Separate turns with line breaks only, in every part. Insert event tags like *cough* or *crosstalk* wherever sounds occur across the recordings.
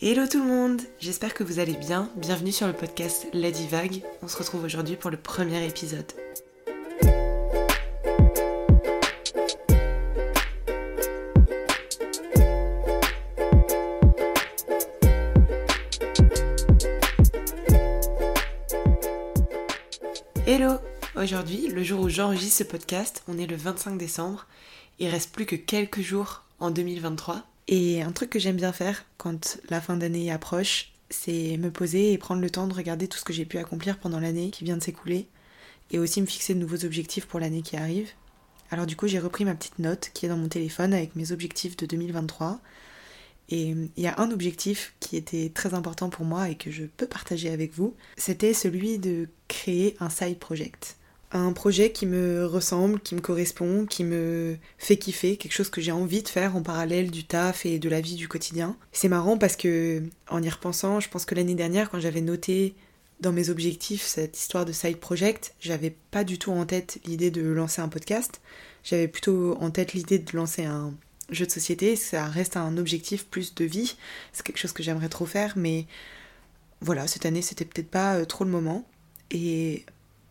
Hello tout le monde, j'espère que vous allez bien. Bienvenue sur le podcast La Divague. On se retrouve aujourd'hui pour le premier épisode. Hello Aujourd'hui, le jour où j'enregistre ce podcast, on est le 25 décembre. Il reste plus que quelques jours en 2023. Et un truc que j'aime bien faire quand la fin d'année approche, c'est me poser et prendre le temps de regarder tout ce que j'ai pu accomplir pendant l'année qui vient de s'écouler et aussi me fixer de nouveaux objectifs pour l'année qui arrive. Alors du coup, j'ai repris ma petite note qui est dans mon téléphone avec mes objectifs de 2023. Et il y a un objectif qui était très important pour moi et que je peux partager avec vous. C'était celui de créer un side project un projet qui me ressemble, qui me correspond, qui me fait kiffer, quelque chose que j'ai envie de faire en parallèle du taf et de la vie du quotidien. C'est marrant parce que, en y repensant, je pense que l'année dernière, quand j'avais noté dans mes objectifs cette histoire de side project, j'avais pas du tout en tête l'idée de lancer un podcast. J'avais plutôt en tête l'idée de lancer un jeu de société. Ça reste un objectif plus de vie. C'est quelque chose que j'aimerais trop faire, mais voilà, cette année, c'était peut-être pas euh, trop le moment. Et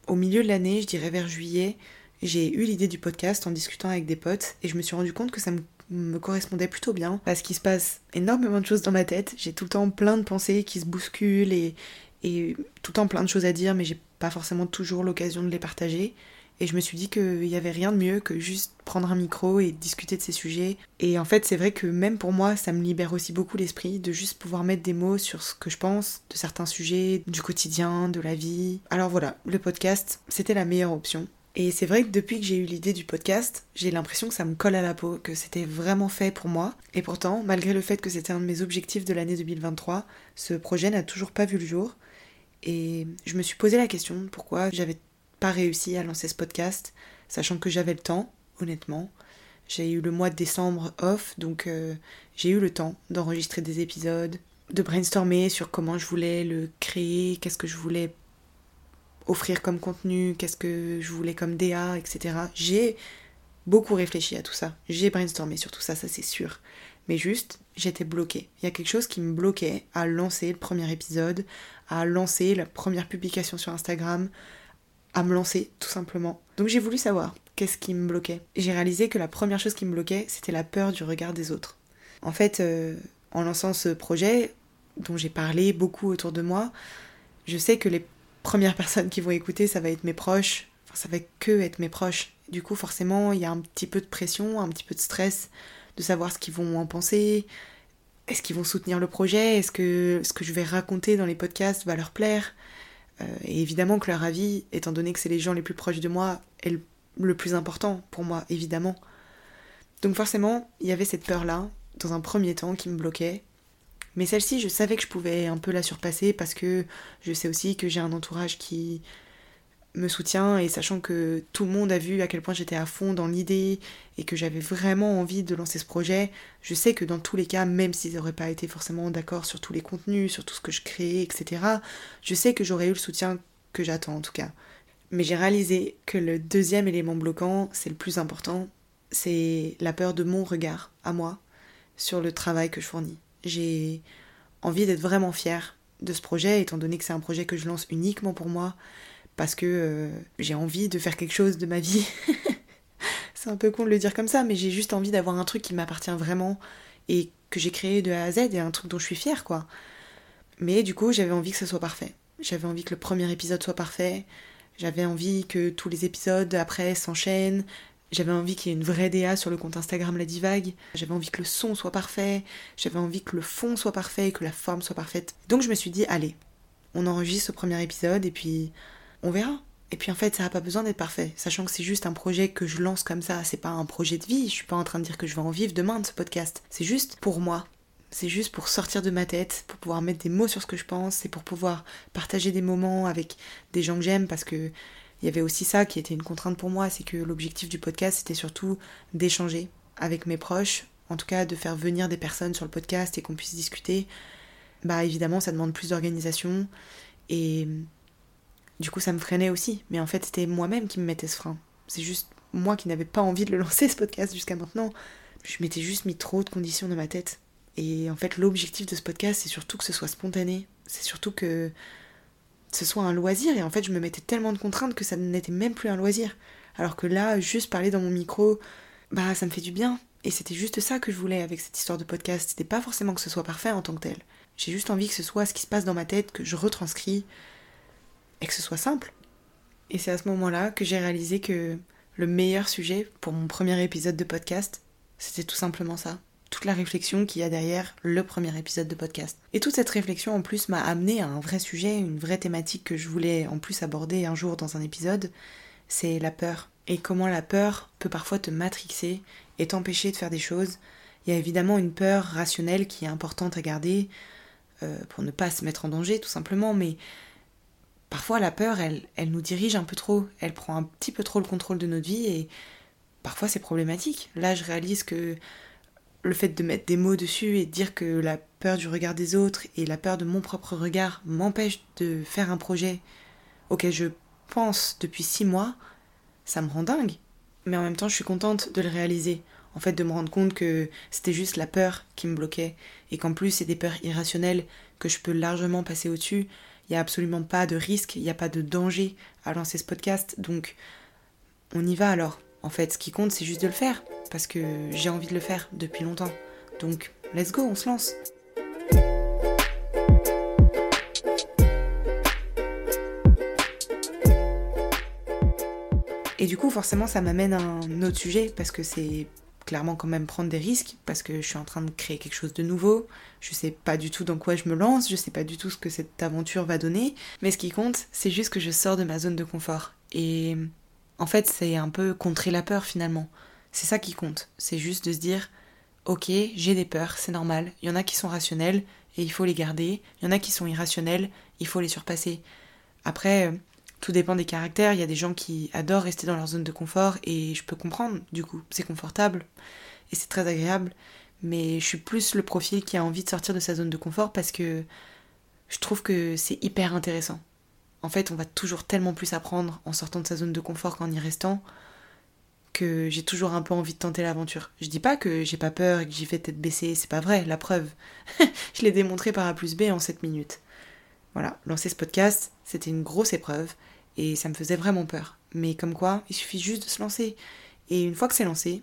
au milieu de l'année, je dirais vers juillet, j'ai eu l'idée du podcast en discutant avec des potes et je me suis rendu compte que ça me, correspondait plutôt bien parce qu'il se passe énormément de choses dans ma tête. J'ai tout le temps plein de pensées qui se bousculent et, et tout le temps plein de choses à dire, mais j'ai pas forcément toujours l'occasion de les partager. Et je me suis dit qu'il n'y avait rien de mieux que juste prendre un micro et discuter de ces sujets. Et en fait, c'est vrai que même pour moi, ça me libère aussi beaucoup l'esprit de juste pouvoir mettre des mots sur ce que je pense de certains sujets, du quotidien, de la vie. Alors voilà, le podcast, c'était la meilleure option. Et c'est vrai que depuis que j'ai eu l'idée du podcast, j'ai l'impression que ça me colle à la peau, que c'était vraiment fait pour moi. Et pourtant, malgré le fait que c'était un de mes objectifs de l'année 2023, ce projet n'a toujours pas vu le jour. Et je me suis posé la question pourquoi j'avais pas réussi à lancer ce podcast, sachant que j'avais le temps, honnêtement. J'ai eu le mois de décembre off, donc euh, j'ai eu le temps d'enregistrer des épisodes, de brainstormer sur comment je voulais le créer, qu'est-ce que je voulais offrir comme contenu, qu'est-ce que je voulais comme DA, etc. J'ai beaucoup réfléchi à tout ça. J'ai brainstormé sur tout ça, ça c'est sûr. Mais juste, j'étais bloquée. Il y a quelque chose qui me bloquait à lancer le premier épisode, à lancer la première publication sur Instagram, à me lancer, tout simplement. Donc j'ai voulu savoir qu'est-ce qui me bloquait. J'ai réalisé que la première chose qui me bloquait, c'était la peur du regard des autres. En fait, euh, en lançant ce projet, dont j'ai parlé beaucoup autour de moi, je sais que les premières *laughs* personnes qui vont écouter, ça va être mes proches, enfin ça va que mes proches. Du coup, forcément, il y a un petit peu de pression, un petit peu de stress de savoir ce qu'ils vont en penser. Est-ce qu'ils vont soutenir le projet? Est-ce que ce que je vais raconter dans les podcasts va leur plaire? Et évidemment que leur avis, étant donné que c'est les gens les plus proches de moi, est le, plus important pour moi, évidemment. Donc forcément, il y avait cette peur-là, dans un premier temps, qui me bloquait. Mais celle-ci, je savais que je pouvais un peu la surpasser parce que je sais aussi que j'ai un entourage qui, me soutient et sachant que tout le monde a vu à quel point j'étais à fond dans l'idée et que j'avais vraiment envie de lancer ce projet, je sais que dans tous les cas, même s'ils n'auraient pas été forcément d'accord sur tous les contenus, sur tout ce que je créais, etc., je sais que j'aurais eu le soutien que j'attends en tout cas. Mais j'ai réalisé que le deuxième élément bloquant, c'est le plus important, c'est la peur de mon regard à moi sur le travail que je fournis. J'ai envie d'être vraiment fière de ce projet, étant donné que c'est un projet que je lance uniquement pour moi, parce que euh, j'ai envie de faire quelque chose de ma vie. *laughs* c'est un peu con de le dire comme ça, mais j'ai juste envie d'avoir un truc qui m'appartient vraiment et que j'ai créé de A à Z et un truc dont je suis fière, quoi. Mais du coup, j'avais envie que ce soit parfait. J'avais envie que le premier épisode soit parfait. J'avais envie que tous les épisodes après s'enchaînent. J'avais envie qu'il y ait une vraie DA sur le compte Instagram La Divague. J'avais envie que le son soit parfait. J'avais envie que le fond soit parfait, que la forme soit parfaite. Donc je me suis dit, allez, on enregistre ce premier épisode et puis on verra. Et puis en fait, ça n'a pas besoin d'être parfait, sachant que c'est juste un projet que je lance comme ça, c'est pas un projet de vie, je suis pas en train de dire que je vais en vivre demain de ce podcast. C'est juste pour moi. C'est juste pour sortir de ma tête, pour pouvoir mettre des mots sur ce que je pense, c'est pour pouvoir partager des moments avec des gens que j'aime parce que il y avait aussi ça qui était une contrainte pour moi, c'est que l'objectif du podcast c'était surtout d'échanger avec mes proches, en tout cas de faire venir des personnes sur le podcast et qu'on puisse discuter. Bah évidemment, ça demande plus d'organisation et du coup, ça me freinait aussi. Mais en fait, c'était moi-même qui me mettais ce frein. C'est juste moi qui n'avais pas envie de le *laughs* lancer, ce podcast, jusqu'à maintenant. Je m'étais juste mis trop de conditions dans ma tête. Et en fait, l'objectif de ce podcast, c'est surtout que ce soit spontané. C'est surtout que ce soit un loisir. Et en fait, je me mettais tellement de contraintes que ça n'était même plus un loisir. Alors que là, juste parler dans mon micro, bah ça me fait du bien. Et c'était juste ça que je voulais avec cette histoire de podcast. C'était pas forcément que ce soit parfait en tant que tel. J'ai juste envie que ce soit ce qui se passe dans ma tête, que je retranscris, et que ce soit simple. Et c'est à ce moment-là que j'ai réalisé que le meilleur sujet pour mon premier épisode de podcast, c'était tout simplement ça. Toute la réflexion qu'il y a derrière le premier épisode de podcast. Et toute cette réflexion en plus m'a amené à un vrai sujet, une vraie thématique que je voulais en plus aborder un jour dans un épisode, c'est la peur. Et comment la peur peut parfois te matrixer et t'empêcher de faire des choses. Il y a évidemment une peur rationnelle qui est importante à garder euh, pour ne pas se mettre en danger tout simplement, mais parfois la peur, elle, nous dirige un peu trop, elle prend un petit peu trop le contrôle de notre vie et parfois c'est problématique. Là, je réalise que le fait de mettre des mots dessus et de dire que la peur du regard des autres et la peur de mon propre regard m'empêche de faire un projet auquel je pense depuis six mois, ça me rend dingue. Mais en même temps, je suis contente de le réaliser. En fait, de me rendre compte que c'était juste la peur qui me bloquait et qu'en plus, c'est des peurs irrationnelles que je peux largement passer au-dessus. Il n'y a absolument pas de risque, il n'y a pas de danger à lancer ce podcast. Donc, on y va alors. En fait, ce qui compte, c'est juste de le faire. Parce que j'ai envie de le faire depuis longtemps. Donc, let's go, on se lance. Et du coup, forcément, ça m'amène à un autre sujet, parce que c'est clairement quand même prendre des risques, parce que je suis en train de créer quelque chose de nouveau. Je sais pas du tout dans quoi je me lance, je sais pas du tout ce que cette aventure va donner. Mais ce qui compte, c'est juste que je sors de ma zone de confort. Et en fait, c'est un peu contrer la peur finalement. C'est ça qui compte. C'est juste de se dire, ok, j'ai des peurs, c'est normal. Il y en a qui sont rationnelles et il faut les garder. Il y en a qui sont irrationnelles, il faut les surpasser. Après, tout dépend des caractères. Il y a des gens qui adorent rester dans leur zone de confort et je peux comprendre, du coup, c'est confortable et c'est très agréable. Mais je suis plus le profil qui a envie de sortir de sa zone de confort parce que je trouve que c'est hyper intéressant. En fait, on va toujours tellement plus apprendre en sortant de sa zone de confort qu'en y restant que j'ai toujours un peu envie de tenter l'aventure. Je dis pas que j'ai pas peur et que j'y fais tête baissée, c'est pas vrai, la preuve. *laughs* je l'ai démontré par A plus B en 7 minutes. Voilà, lancer ce podcast, c'était une grosse épreuve et ça me faisait vraiment peur. Mais comme quoi, il suffit juste de se lancer. Et une fois que c'est lancé,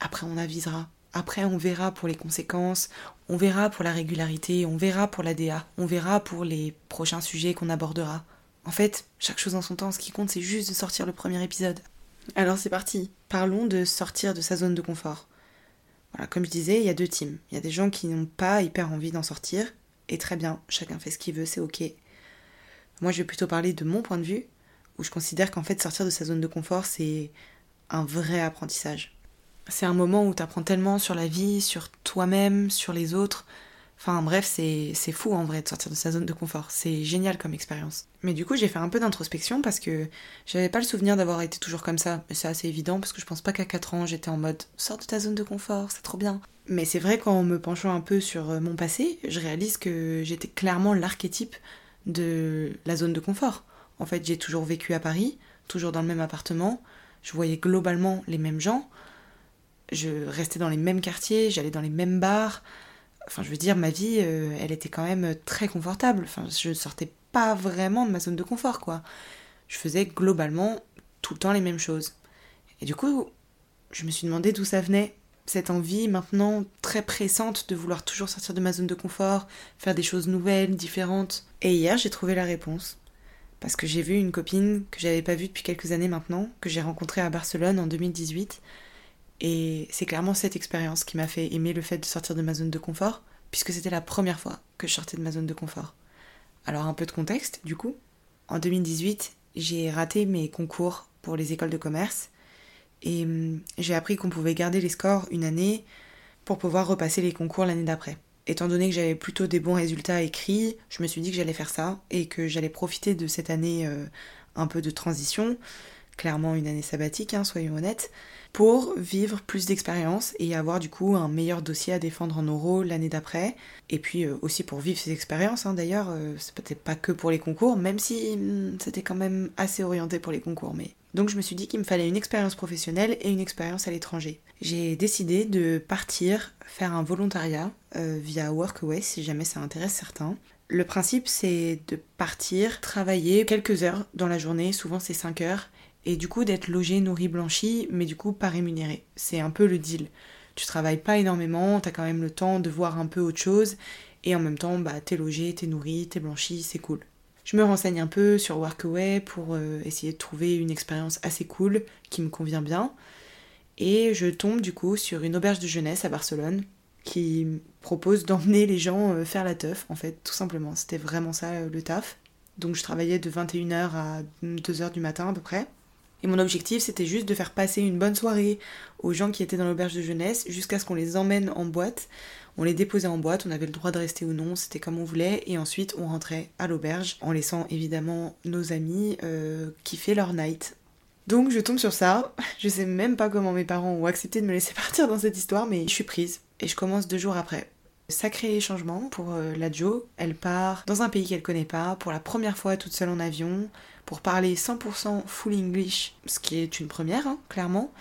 après on avisera. Après on verra pour les conséquences, on verra pour la régularité, on verra pour la DA, on verra pour les prochains sujets qu'on abordera. En fait, chaque chose en son temps, ce qui compte c'est juste de sortir le premier épisode. Alors c'est parti, parlons de sortir de sa zone de confort. Voilà, comme je disais, il y a deux teams. Il y a des gens qui n'ont pas hyper envie d'en sortir, et très bien, chacun fait ce qu'il veut, c'est ok. Moi, je vais plutôt parler de mon point de vue, où je considère qu'en fait, sortir de sa zone de confort, c'est un vrai apprentissage. C'est un moment où tu apprends tellement sur la vie, sur toi-même, sur les autres. Enfin bref, c'est fou en vrai de sortir de sa zone de confort. C'est génial comme expérience. Mais du coup, j'ai fait un peu d'introspection parce que j'avais pas le souvenir d'avoir été toujours comme ça. Mais c'est assez évident parce que je pense pas qu'à 4 ans, j'étais en mode sors de ta zone de confort, c'est trop bien. Mais c'est vrai qu'en me penchant un peu sur euh, mon passé, je réalise que j'étais clairement l'archétype de la zone de confort. En fait, j'ai toujours vécu à Paris, toujours dans le même appartement, je voyais globalement les mêmes gens, je restais dans les mêmes quartiers, j'allais dans les mêmes bars. Enfin, je veux dire, ma vie, euh, elle était quand même très confortable. Enfin, je sortais pas vraiment de ma zone de confort, quoi. Je faisais globalement tout le temps les mêmes choses. Et du coup, je me suis demandé d'où ça venait cette envie maintenant très pressante de vouloir toujours sortir de ma zone de confort, faire des choses nouvelles, différentes. Et hier, j'ai trouvé la réponse. Parce que j'ai vu une copine que j'avais pas vue depuis quelques années maintenant, que j'ai rencontrée à Barcelone en 2018. Et c'est clairement cette expérience qui m'a fait aimer le fait de sortir de ma zone de confort, puisque c'était la première fois que je sortais de ma zone de confort. Alors un peu de contexte, du coup. En 2018, j'ai raté mes concours pour les écoles de commerce et hum, j'ai appris qu'on pouvait garder les scores une année pour pouvoir repasser les concours l'année d'après. Étant donné que j'avais plutôt des bons résultats écrits, je me suis dit que j'allais faire ça et que j'allais profiter de cette année euh, un peu de transition, clairement une année sabbatique, hein, soyons honnêtes, pour vivre plus d'expérience et avoir du coup un meilleur dossier à défendre en oraux l'année d'après. Et puis euh, aussi pour vivre ces expériences, hein, d'ailleurs, euh, c'est peut-être pas que pour les concours, même si hmm, c'était quand même assez orienté pour les concours. Mais... Donc je me suis dit qu'il me fallait une expérience professionnelle et une expérience à l'étranger. J'ai décidé de partir faire un volontariat euh, via Workaway si jamais ça intéresse certains. Le principe c'est de partir travailler quelques heures dans la journée, souvent c'est 5 heures, et du coup d'être logé, nourri, blanchi, mais du coup pas rémunéré. C'est un peu le deal. Tu travailles pas énormément, t'as quand même le temps de voir un peu autre chose, et en même temps, bah, t'es logé, t'es nourri, t'es blanchi, c'est cool. Je me renseigne un peu sur Workaway pour euh, essayer de trouver une expérience assez cool qui me convient bien. Et je tombe du coup sur une auberge de jeunesse à Barcelone qui propose d'emmener les gens euh, faire la teuf, en fait, tout simplement. C'était vraiment ça euh, le taf. Donc je travaillais de 21h à 2h du matin à peu près. Et mon objectif, c'était juste de faire passer une bonne soirée aux gens qui étaient dans l'auberge de jeunesse jusqu'à ce qu'on les emmène en boîte. On les déposait en boîte, on avait le droit de rester ou non, c'était comme on voulait, et ensuite on rentrait à l'auberge en laissant évidemment nos amis euh, kiffer leur night. Donc je tombe sur ça, *laughs* je sais même pas comment mes parents ont accepté de me laisser *laughs* partir dans cette histoire, mais je suis prise et je commence deux jours après. Sacré changement pour euh, la Jo, elle part dans un pays qu'elle connaît pas, pour la première fois toute seule en avion, pour parler 100% full English, ce qui est une première, hein, clairement,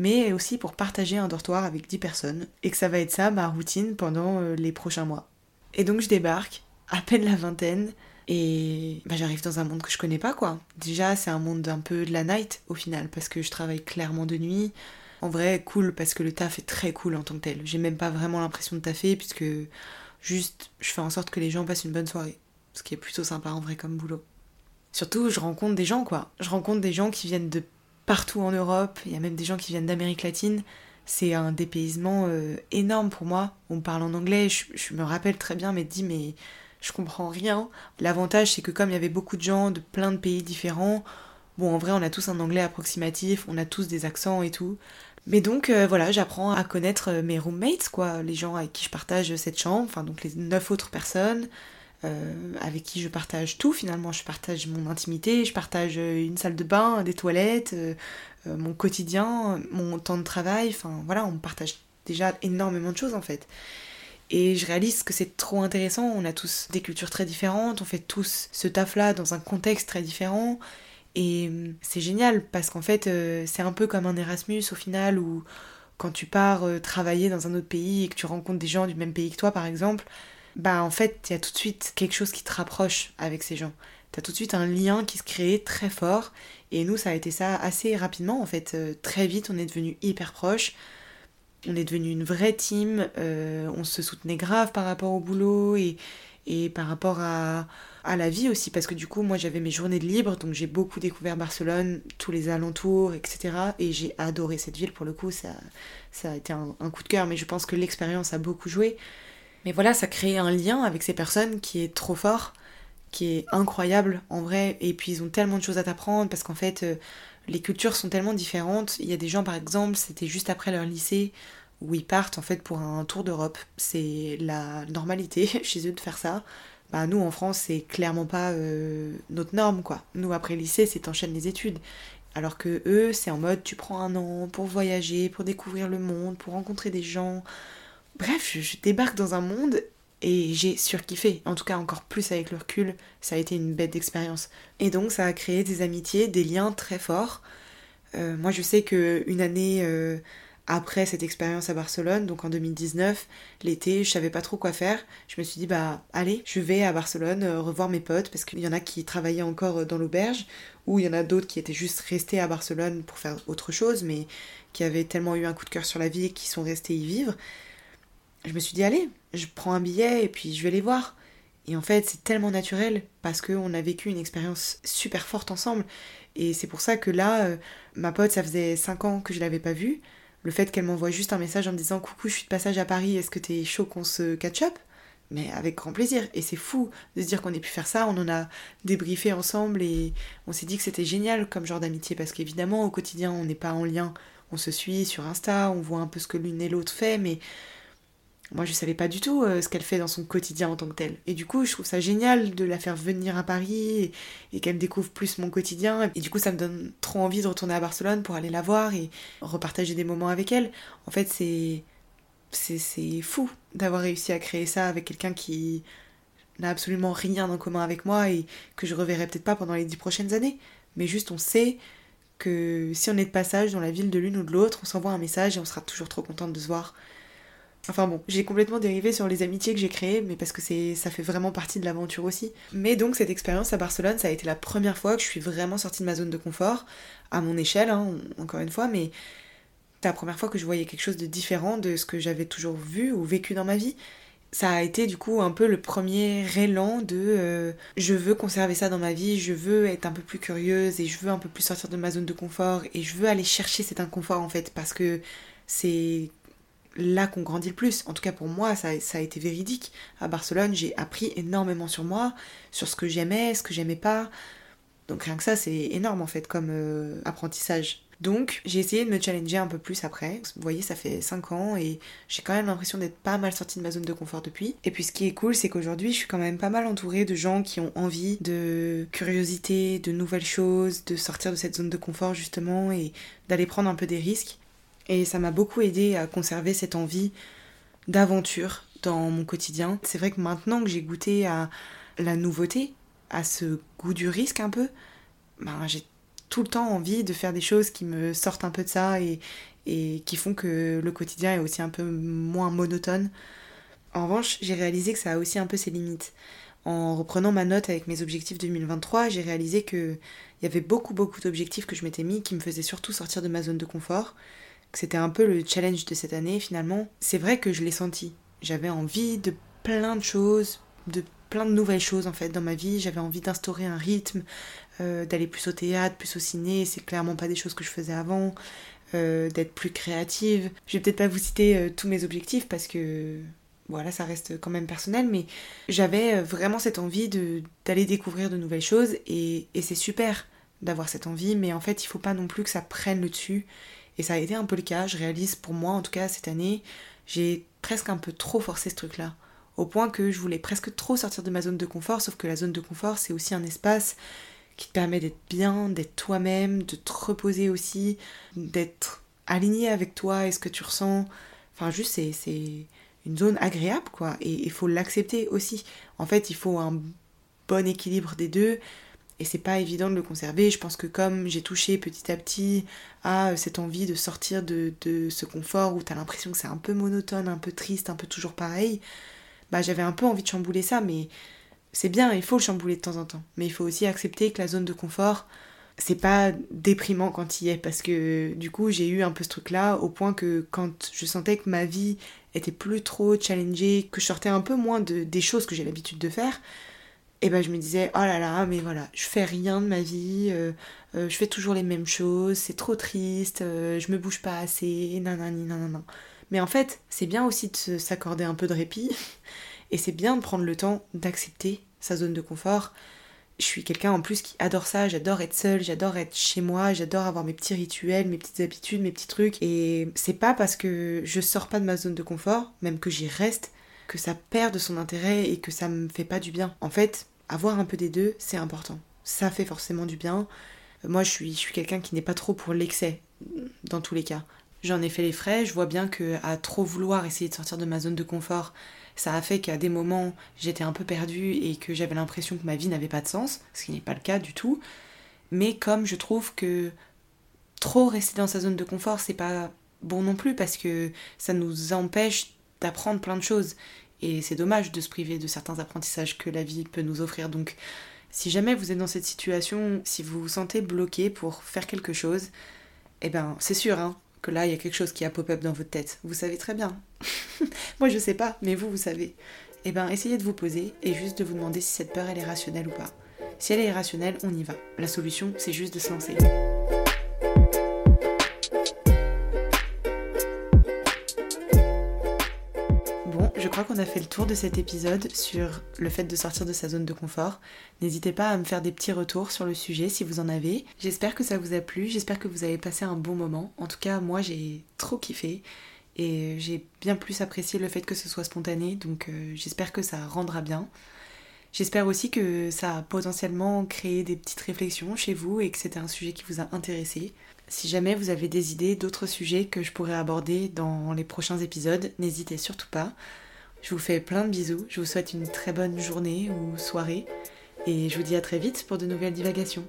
mais aussi pour partager un dortoir avec 10 personnes, et que ça va être ça ma routine pendant euh, les prochains mois. Et donc je débarque, à peine la vingtaine, et bah, j'arrive dans un monde que je connais pas, quoi. Déjà, c'est un monde un peu de la night, au final, parce que je travaille clairement de nuit. En vrai, cool, parce que le taf est très cool en tant que tel. J'ai même pas vraiment l'impression de taffer, puisque juste, je fais en sorte que les gens passent une bonne soirée. Ce qui est plutôt sympa en vrai comme boulot. Surtout, je rencontre des gens, quoi. Je rencontre des gens qui viennent de partout en Europe. Il y a même des gens qui viennent d'Amérique latine. C'est un dépaysement euh, énorme pour moi. On parle en anglais. Je, me rappelle très bien, mais dit, mais je comprends rien. L'avantage, c'est que comme il y avait beaucoup de gens de plein de pays différents, bon, en vrai, on a tous un anglais approximatif, on a tous des accents et tout. Mais donc, euh, voilà, j'apprends à connaître mes roommates, quoi, les gens avec qui je partage cette chambre, enfin, donc les neuf autres personnes. Euh, avec qui je partage tout finalement. Je partage mon intimité, je partage euh, une salle de bain, des toilettes, euh, mon quotidien, mon temps de travail. Enfin voilà, on partage déjà énormément de choses en fait. Et je réalise que c'est trop intéressant. On a tous des cultures très différentes, on fait tous ce taf-là dans un contexte très différent. Et c'est génial parce qu'en fait, c'est un peu comme un Erasmus au final où quand tu pars travailler dans un autre pays et que tu rencontres des gens du même pays que toi par exemple, bah en fait, il y a tout de suite quelque chose qui te rapproche avec ces gens. T'as tout de suite un lien qui se crée très fort. Et nous, ça a été ça assez rapidement, en fait. Euh, très vite, on est devenu hyper proches. On est devenu une vraie team. Euh, on se soutenait grave par rapport au boulot et, et par rapport à, à la vie aussi. Parce que du coup, moi, j'avais mes journées de libre. Donc, j'ai beaucoup découvert Barcelone, tous les alentours, etc. Et j'ai adoré cette ville. Pour le coup, ça, ça a été un coup de cœur. Mais je pense que l'expérience a beaucoup joué. Mais voilà, ça crée un lien avec ces personnes qui est trop fort, qui est incroyable en vrai. Et puis ils ont tellement de choses à t'apprendre parce qu'en fait, euh, les cultures sont tellement différentes. Il y a des gens, par exemple, c'était juste après leur lycée où ils partent en fait pour un tour d'Europe. C'est la normalité *laughs* chez eux de faire ça. Bah, nous en France, c'est clairement pas euh, notre norme quoi. Nous après lycée, c'est t'enchaînes les études. Alors que eux, c'est en mode tu prends un an pour voyager, pour découvrir le monde, pour rencontrer des gens, Bref, je, débarque dans un monde et j'ai surkiffé. En tout cas, encore plus avec le recul, ça a été une bête d'expérience. Et donc, ça a créé des amitiés, des liens très forts. Euh, moi, je sais que une année euh, après cette expérience à Barcelone, donc en 2019, l'été, je savais pas trop quoi faire. Je me suis dit, bah, allez, je vais à Barcelone euh, revoir mes potes parce qu'il y en a qui travaillaient encore dans l'auberge, ou il y en a d'autres qui étaient juste restés à Barcelone pour faire autre chose, mais qui avaient tellement eu un coup de cœur sur la vie qui sont restés y vivre je me suis dit, allez, je prends un billet et puis je vais les voir. Et en fait, c'est tellement naturel parce qu'on a vécu une expérience super forte ensemble. Et c'est pour ça que là, euh, ma pote, ça faisait 5 ans que je l'avais pas vue. Le fait qu'elle m'envoie juste un message en me disant Coucou, je suis de passage à Paris, est-ce que t'es chaud qu'on se catch up? Mais avec grand plaisir. Et c'est fou de se dire qu'on ait pu faire ça. On en a débriefé ensemble et on s'est dit que c'était génial comme genre d'amitié parce qu'évidemment, au quotidien, on n'est pas en lien. On se suit sur Insta, on voit un peu ce que l'une et l'autre fait, mais moi, je savais pas du tout euh, ce qu'elle fait dans son quotidien en tant que telle. Et du coup, je trouve ça génial de la faire venir à Paris et, qu'elle découvre plus mon quotidien. Et du coup, ça me donne trop envie de retourner à Barcelone pour aller la voir et repartager des moments avec elle. En fait, c'est. C'est fou d'avoir réussi à créer ça avec quelqu'un qui n'a absolument rien en commun avec moi et que je reverrai peut-être pas pendant les dix prochaines années. Mais juste, on sait que si on est de passage dans la ville de l'une ou de l'autre, on s'envoie un message et on sera toujours trop contente de se voir Enfin bon, j'ai complètement dérivé sur les amitiés que j'ai créées, mais parce que ça fait vraiment partie de l'aventure aussi. Mais donc cette expérience à Barcelone, ça a été la première fois que je suis vraiment sortie de ma zone de confort, à mon échelle, hein, encore une fois, mais c'est la première fois que je voyais quelque chose de différent de ce que j'avais toujours vu ou vécu dans ma vie. Ça a été du coup un peu le premier élan de euh, je veux conserver ça dans ma vie, je veux être un peu plus curieuse et je veux un peu plus sortir de ma zone de confort et je veux aller chercher cet inconfort en fait parce que c'est là qu'on grandit le plus. En tout cas pour moi, ça, a été véridique. À Barcelone, j'ai appris énormément sur moi, sur ce que j'aimais, ce que j'aimais pas. Donc rien que ça, c'est énorme en fait comme euh, apprentissage. Donc j'ai essayé de me challenger un peu plus après. Vous voyez, ça fait 5 ans et j'ai quand même l'impression d'être pas mal sortie de ma zone de confort depuis. Et puis ce qui est cool, c'est qu'aujourd'hui, je suis quand même pas mal entourée de gens qui ont envie de curiosité, de nouvelles choses, de sortir de cette zone de confort justement et d'aller prendre un peu des risques. Et ça m'a beaucoup aidé à conserver cette envie d'aventure dans mon quotidien. C'est vrai que maintenant que j'ai goûté à la nouveauté, à ce goût du risque un peu, ben, j'ai tout le temps envie de faire des choses qui me sortent un peu de ça et, et qui font que le quotidien est aussi un peu moins monotone. En revanche, j'ai réalisé que ça a aussi un peu ses limites. En reprenant ma note avec mes objectifs 2023, j'ai réalisé que il y avait beaucoup beaucoup d'objectifs que je m'étais mis qui me faisaient surtout sortir de ma zone de confort c'était un peu le challenge de cette année finalement. C'est vrai que je l'ai senti. J'avais envie de plein de choses, de plein de nouvelles choses en fait dans ma vie. J'avais envie d'instaurer un rythme, euh, d'aller plus au théâtre, plus au ciné. C'est clairement pas des choses que je faisais avant. Euh, d'être plus créative. Je vais peut-être pas vous citer euh, tous mes objectifs parce que voilà, ça reste quand même personnel, mais j'avais vraiment cette envie d'aller découvrir de nouvelles choses et, et c'est super d'avoir cette envie, mais en fait il faut pas non plus que ça prenne le dessus et ça a été un peu le cas, je réalise pour moi en tout cas cette année, j'ai presque un peu trop forcé ce truc-là. Au point que je voulais presque trop sortir de ma zone de confort, sauf que la zone de confort c'est aussi un espace qui te permet d'être bien, d'être toi-même, de te reposer aussi, d'être aligné avec toi et ce que tu ressens. Enfin juste c'est une zone agréable quoi et il faut l'accepter aussi. En fait il faut un bon équilibre des deux et c'est pas évident de le conserver. Je pense que comme j'ai touché petit à petit à cette envie de sortir de, ce confort où t'as l'impression que c'est un peu monotone, un peu triste, un peu toujours pareil, bah j'avais un peu envie de chambouler ça, mais c'est bien, il faut le chambouler de temps en temps. Mais il faut aussi accepter que la zone de confort, c'est pas déprimant quand il y est, parce que du coup j'ai eu un peu ce truc là, au point que quand je sentais que ma vie était plus trop challengée, que je sortais un peu moins de, des choses que j'ai l'habitude de faire, et ben je me disais oh là là mais voilà je fais rien de ma vie euh, euh, je fais toujours les mêmes choses c'est trop triste euh, je me bouge pas assez nanani nanana mais en fait c'est bien aussi de s'accorder un peu de répit *laughs* et c'est bien de prendre le temps d'accepter sa zone de confort je suis quelqu'un en plus qui adore ça, j'adore être seule, j'adore être chez moi, j'adore avoir mes petits rituels, mes petites habitudes, mes petits trucs. Et c'est pas parce que je sors pas de ma zone de confort, même que j'y reste, que ça perd de son intérêt et que ça me fait pas du bien. En fait, avoir un peu des deux, c'est important. Ça fait forcément du bien. Moi, je suis, je suis quelqu'un qui n'est pas trop pour l'excès, dans tous les cas. J'en ai fait les frais, je vois bien que à trop vouloir essayer de sortir de ma zone de confort, ça a fait qu'à des moments j'étais un peu perdue et que j'avais l'impression que ma vie n'avait pas de sens, ce qui n'est pas le cas du tout. Mais comme je trouve que trop rester dans sa zone de confort, c'est pas bon non plus parce que ça nous empêche d'apprendre plein de choses. Et c'est dommage de se priver de certains apprentissages que la vie peut nous offrir. Donc si jamais vous êtes dans cette situation, si vous vous sentez bloqué pour faire quelque chose, eh ben c'est sûr hein, que là il y a quelque chose qui a pop-up dans votre tête. Vous savez très bien. *laughs* Moi je sais pas, mais vous vous savez. Eh ben essayez de vous poser et juste de vous demander si cette peur elle est rationnelle ou pas. Si elle est irrationnelle, on y va. La solution c'est juste de se lancer. Qu'on a fait le tour de cet épisode sur le fait de sortir de sa zone de confort. N'hésitez pas à me faire des petits retours sur le sujet si vous en avez. J'espère que ça vous a plu, j'espère que vous avez passé un bon moment. En tout cas, moi j'ai trop kiffé. et j'ai bien plus apprécié le fait que ce soit spontané, donc euh, j'espère que ça rendra bien. J'espère aussi que ça a potentiellement créé des petites réflexions chez vous et que c'était un sujet qui vous a intéressé. Si jamais vous avez des idées d'autres sujets que je pourrais aborder dans les prochains épisodes, n'hésitez surtout pas. Je vous fais plein de bisous, je vous souhaite une très bonne journée ou soirée et je vous dis à très vite pour de nouvelles divagations.